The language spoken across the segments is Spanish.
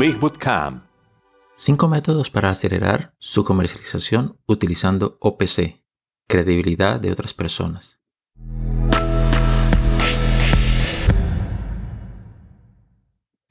Big Bootcamp. 5 métodos para acelerar su comercialización utilizando OPC, credibilidad de otras personas.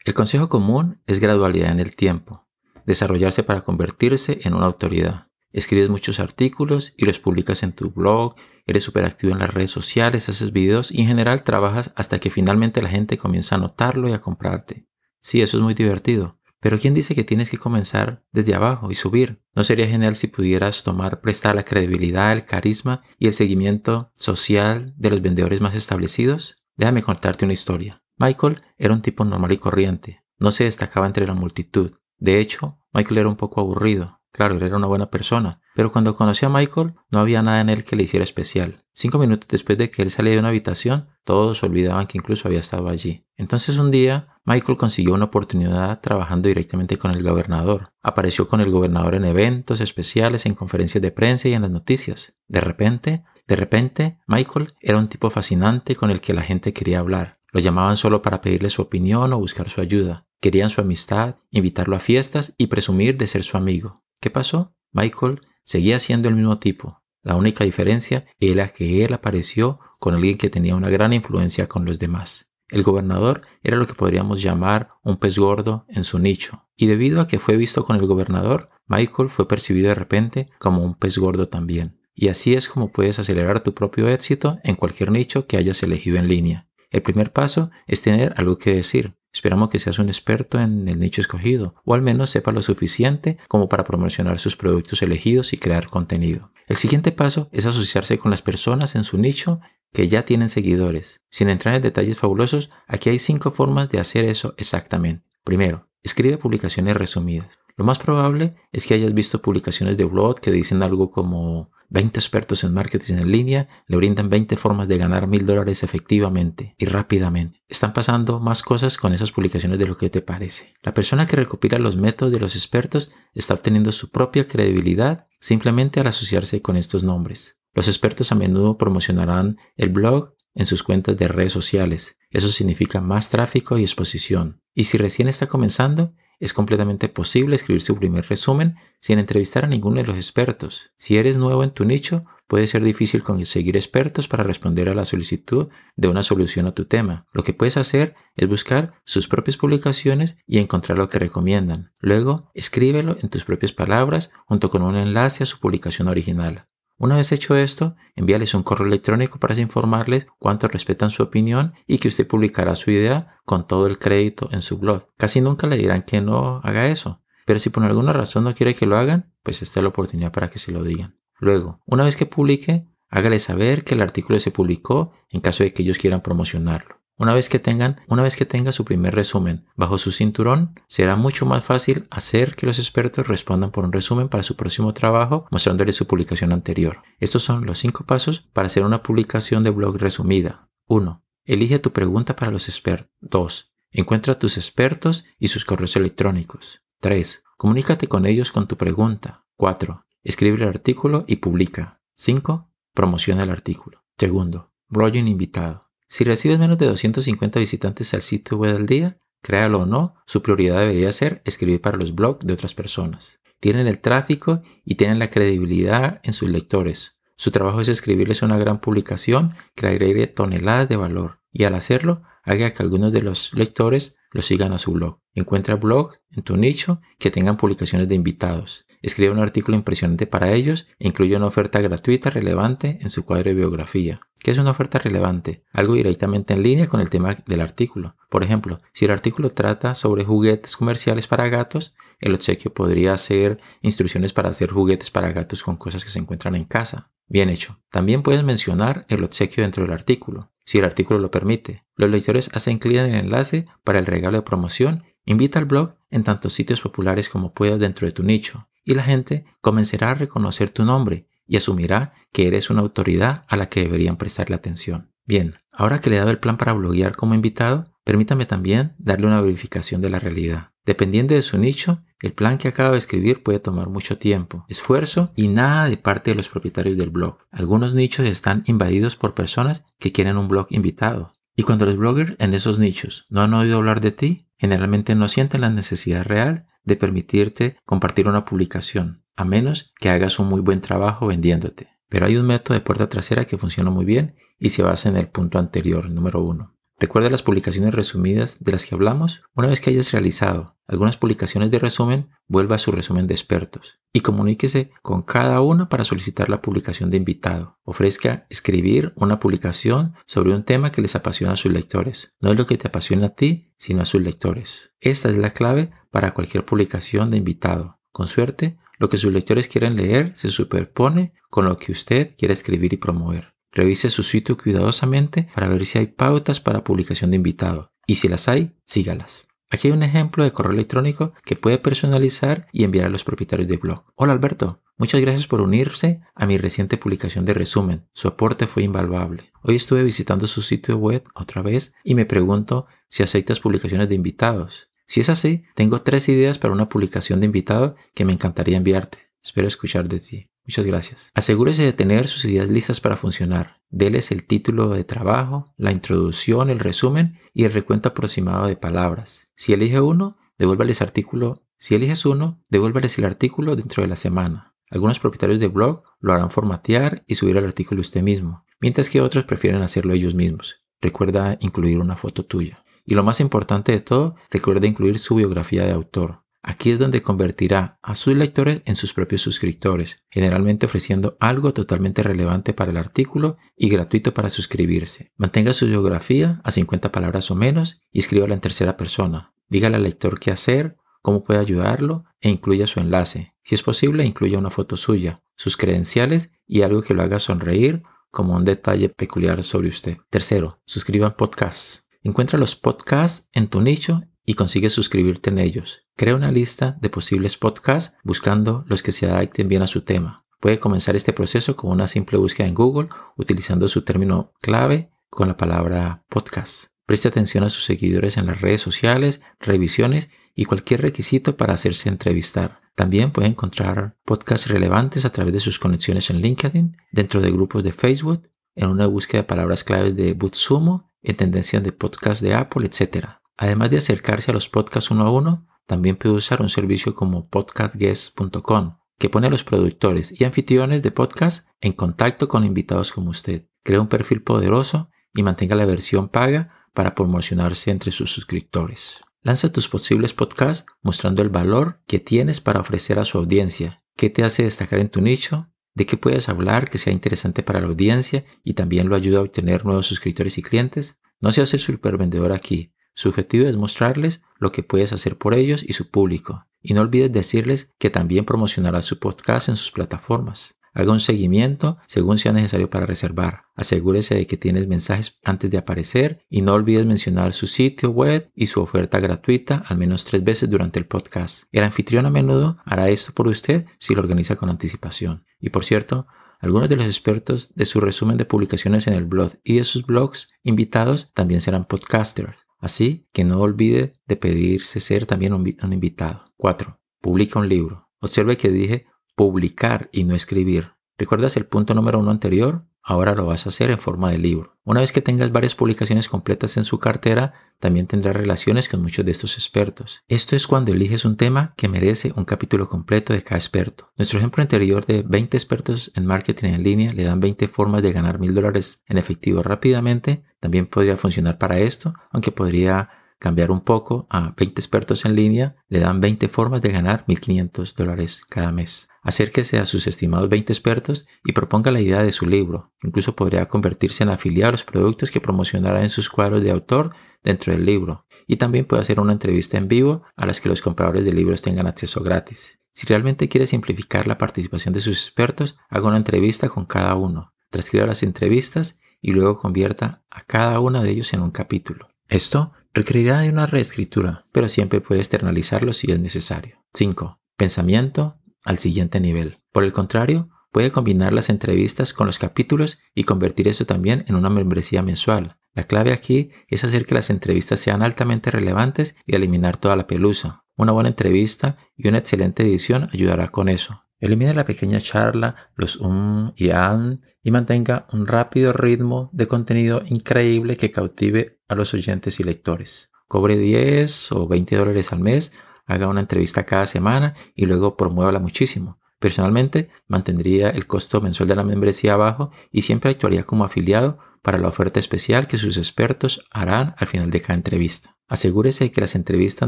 El consejo común es gradualidad en el tiempo, desarrollarse para convertirse en una autoridad. Escribes muchos artículos y los publicas en tu blog, eres súper activo en las redes sociales, haces videos y en general trabajas hasta que finalmente la gente comienza a notarlo y a comprarte. Sí, eso es muy divertido. Pero ¿quién dice que tienes que comenzar desde abajo y subir? ¿No sería genial si pudieras tomar prestar la credibilidad, el carisma y el seguimiento social de los vendedores más establecidos? Déjame contarte una historia. Michael era un tipo normal y corriente. No se destacaba entre la multitud. De hecho, Michael era un poco aburrido. Claro, él era una buena persona, pero cuando conocí a Michael no había nada en él que le hiciera especial. Cinco minutos después de que él salía de una habitación, todos olvidaban que incluso había estado allí. Entonces un día, Michael consiguió una oportunidad trabajando directamente con el gobernador. Apareció con el gobernador en eventos especiales, en conferencias de prensa y en las noticias. De repente, de repente, Michael era un tipo fascinante con el que la gente quería hablar. Lo llamaban solo para pedirle su opinión o buscar su ayuda. Querían su amistad, invitarlo a fiestas y presumir de ser su amigo. ¿Qué pasó? Michael seguía siendo el mismo tipo. La única diferencia era que él apareció con alguien que tenía una gran influencia con los demás. El gobernador era lo que podríamos llamar un pez gordo en su nicho, y debido a que fue visto con el gobernador, Michael fue percibido de repente como un pez gordo también. Y así es como puedes acelerar tu propio éxito en cualquier nicho que hayas elegido en línea. El primer paso es tener algo que decir, Esperamos que seas un experto en el nicho escogido, o al menos sepa lo suficiente como para promocionar sus productos elegidos y crear contenido. El siguiente paso es asociarse con las personas en su nicho que ya tienen seguidores. Sin entrar en detalles fabulosos, aquí hay cinco formas de hacer eso exactamente. Primero, escribe publicaciones resumidas. Lo más probable es que hayas visto publicaciones de blog que dicen algo como 20 expertos en marketing en línea le brindan 20 formas de ganar mil dólares efectivamente y rápidamente. Están pasando más cosas con esas publicaciones de lo que te parece. La persona que recopila los métodos de los expertos está obteniendo su propia credibilidad simplemente al asociarse con estos nombres. Los expertos a menudo promocionarán el blog en sus cuentas de redes sociales. Eso significa más tráfico y exposición. Y si recién está comenzando, es completamente posible escribir su primer resumen sin entrevistar a ninguno de los expertos. Si eres nuevo en tu nicho, puede ser difícil conseguir expertos para responder a la solicitud de una solución a tu tema. Lo que puedes hacer es buscar sus propias publicaciones y encontrar lo que recomiendan. Luego, escríbelo en tus propias palabras junto con un enlace a su publicación original. Una vez hecho esto, envíales un correo electrónico para informarles cuánto respetan su opinión y que usted publicará su idea con todo el crédito en su blog. Casi nunca le dirán que no haga eso, pero si por alguna razón no quiere que lo hagan, pues esta es la oportunidad para que se lo digan. Luego, una vez que publique, hágale saber que el artículo se publicó en caso de que ellos quieran promocionarlo. Una vez que tengan, una vez que tenga su primer resumen bajo su cinturón, será mucho más fácil hacer que los expertos respondan por un resumen para su próximo trabajo mostrándoles su publicación anterior. Estos son los cinco pasos para hacer una publicación de blog resumida. 1. Elige tu pregunta para los expertos. 2. Encuentra a tus expertos y sus correos electrónicos. 3. Comunícate con ellos con tu pregunta. 4. Escribe el artículo y publica. 5. Promociona el artículo. Segundo, blogging invitado. Si recibes menos de 250 visitantes al sitio web al día, créalo o no, su prioridad debería ser escribir para los blogs de otras personas. Tienen el tráfico y tienen la credibilidad en sus lectores. Su trabajo es escribirles una gran publicación que agregue toneladas de valor y al hacerlo haga que algunos de los lectores lo sigan a su blog. Encuentra blogs en tu nicho que tengan publicaciones de invitados. Escribe un artículo impresionante para ellos e incluye una oferta gratuita relevante en su cuadro de biografía. ¿Qué es una oferta relevante? Algo directamente en línea con el tema del artículo. Por ejemplo, si el artículo trata sobre juguetes comerciales para gatos, el obsequio podría ser instrucciones para hacer juguetes para gatos con cosas que se encuentran en casa. Bien hecho. También puedes mencionar el obsequio dentro del artículo, si el artículo lo permite. Los lectores hacen clic en el enlace para el regalo de promoción. Invita al blog en tantos sitios populares como puedas dentro de tu nicho y la gente comenzará a reconocer tu nombre y asumirá que eres una autoridad a la que deberían prestarle atención. Bien, ahora que le he dado el plan para bloguear como invitado, permítame también darle una verificación de la realidad. Dependiendo de su nicho, el plan que acabo de escribir puede tomar mucho tiempo, esfuerzo y nada de parte de los propietarios del blog. Algunos nichos están invadidos por personas que quieren un blog invitado Y cuando los bloggers en esos nichos no han oído hablar de ti, generalmente no sienten la necesidad real de permitirte compartir una publicación, a menos que hagas un muy buen trabajo vendiéndote. Pero hay un método de puerta trasera que funciona muy bien y se basa en el punto anterior, número uno. Recuerda las publicaciones resumidas de las que hablamos. Una vez que hayas realizado algunas publicaciones de resumen, vuelva a su resumen de expertos y comuníquese con cada una para solicitar la publicación de invitado. Ofrezca escribir una publicación sobre un tema que les apasiona a sus lectores. No es lo que te apasiona a ti, sino a sus lectores. Esta es la clave para cualquier publicación de invitado. Con suerte, lo que sus lectores quieren leer se superpone con lo que usted quiere escribir y promover. Revise su sitio cuidadosamente para ver si hay pautas para publicación de invitado y si las hay, sígalas. Aquí hay un ejemplo de correo electrónico que puede personalizar y enviar a los propietarios de blog. Hola Alberto, muchas gracias por unirse a mi reciente publicación de resumen. Su aporte fue invaluable. Hoy estuve visitando su sitio web otra vez y me pregunto si aceptas publicaciones de invitados. Si es así, tengo tres ideas para una publicación de invitado que me encantaría enviarte. Espero escuchar de ti. Muchas gracias. Asegúrese de tener sus ideas listas para funcionar. Deles el título de trabajo, la introducción, el resumen y el recuento aproximado de palabras. Si elige uno, devuélvales artículo. Si eliges uno, devuélvales el artículo dentro de la semana. Algunos propietarios de blog lo harán formatear y subir el artículo usted mismo, mientras que otros prefieren hacerlo ellos mismos. Recuerda incluir una foto tuya. Y lo más importante de todo, recuerda incluir su biografía de autor. Aquí es donde convertirá a sus lectores en sus propios suscriptores, generalmente ofreciendo algo totalmente relevante para el artículo y gratuito para suscribirse. Mantenga su biografía a 50 palabras o menos y escríbala en tercera persona. Dígale al lector qué hacer, cómo puede ayudarlo e incluya su enlace. Si es posible, incluya una foto suya, sus credenciales y algo que lo haga sonreír como un detalle peculiar sobre usted. Tercero, suscriban podcasts. Encuentra los podcasts en tu nicho y consigue suscribirte en ellos. Crea una lista de posibles podcasts buscando los que se adapten bien a su tema. Puede comenzar este proceso con una simple búsqueda en Google utilizando su término clave con la palabra podcast. Preste atención a sus seguidores en las redes sociales, revisiones y cualquier requisito para hacerse entrevistar. También puede encontrar podcasts relevantes a través de sus conexiones en LinkedIn, dentro de grupos de Facebook, en una búsqueda de palabras claves de Bootsumo, en tendencias de podcast de Apple, etc. Además de acercarse a los podcasts uno a uno, también puede usar un servicio como podcastguest.com, que pone a los productores y anfitriones de podcast en contacto con invitados como usted. Crea un perfil poderoso y mantenga la versión paga para promocionarse entre sus suscriptores. Lanza tus posibles podcasts mostrando el valor que tienes para ofrecer a su audiencia, qué te hace destacar en tu nicho, de qué puedes hablar que sea interesante para la audiencia y también lo ayuda a obtener nuevos suscriptores y clientes. No seas el supervendedor aquí, su objetivo es mostrarles lo que puedes hacer por ellos y su público. Y no olvides decirles que también promocionará su podcast en sus plataformas. Haga un seguimiento según sea necesario para reservar. Asegúrese de que tienes mensajes antes de aparecer y no olvides mencionar su sitio web y su oferta gratuita al menos tres veces durante el podcast. El anfitrión a menudo hará esto por usted si lo organiza con anticipación. Y por cierto, algunos de los expertos de su resumen de publicaciones en el blog y de sus blogs invitados también serán podcasters. Así que no olvide de pedirse ser también un, invitado. 4. Publica un libro. Observe que dije publicar y no escribir. ¿Recuerdas el punto número uno anterior? Ahora lo vas a hacer en forma de libro. Una vez que tengas varias publicaciones completas en su cartera, también tendrás relaciones con muchos de estos expertos. Esto es cuando eliges un tema que merece un capítulo completo de cada experto. Nuestro ejemplo anterior de 20 expertos en marketing en línea le dan 20 formas de ganar mil dólares en efectivo rápidamente. También podría funcionar para esto, aunque podría cambiar un poco a 20 expertos en línea, le dan 20 formas de ganar 1.500 dólares cada mes. Acérquese a sus estimados 20 expertos y proponga la idea de su libro. Incluso podría convertirse en afiliado a los productos que promocionará en sus cuadros de autor dentro del libro. Y también puede hacer una entrevista en vivo a las que los compradores de libros tengan acceso gratis. Si realmente quiere simplificar la participación de sus expertos, haga una entrevista con cada uno. Transcriba las entrevistas y luego convierta a cada uno de ellos en un capítulo. Esto requerirá de una reescritura, pero siempre puede externalizarlo si es necesario. 5. Pensamiento al siguiente nivel. Por el contrario, puede combinar las entrevistas con los capítulos y convertir eso también en una membresía mensual. La clave aquí es hacer que las entrevistas sean altamente relevantes y eliminar toda la pelusa. Una buena entrevista y una excelente edición ayudará con eso. Elimine la pequeña charla, los um y an y mantenga un rápido ritmo de contenido increíble que cautive a los oyentes y lectores. Cobre 10 o 20 dólares al mes, haga una entrevista cada semana y luego promuévala muchísimo. Personalmente, mantendría el costo mensual de la membresía bajo y siempre actuaría como afiliado para la oferta especial que sus expertos harán al final de cada entrevista. Asegúrese de que las entrevistas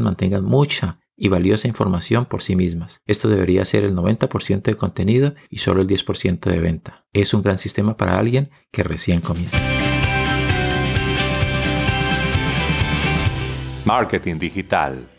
mantengan mucha y valiosa información por sí mismas. Esto debería ser el 90% de contenido y solo el 10% de venta. Es un gran sistema para alguien que recién comienza. Marketing digital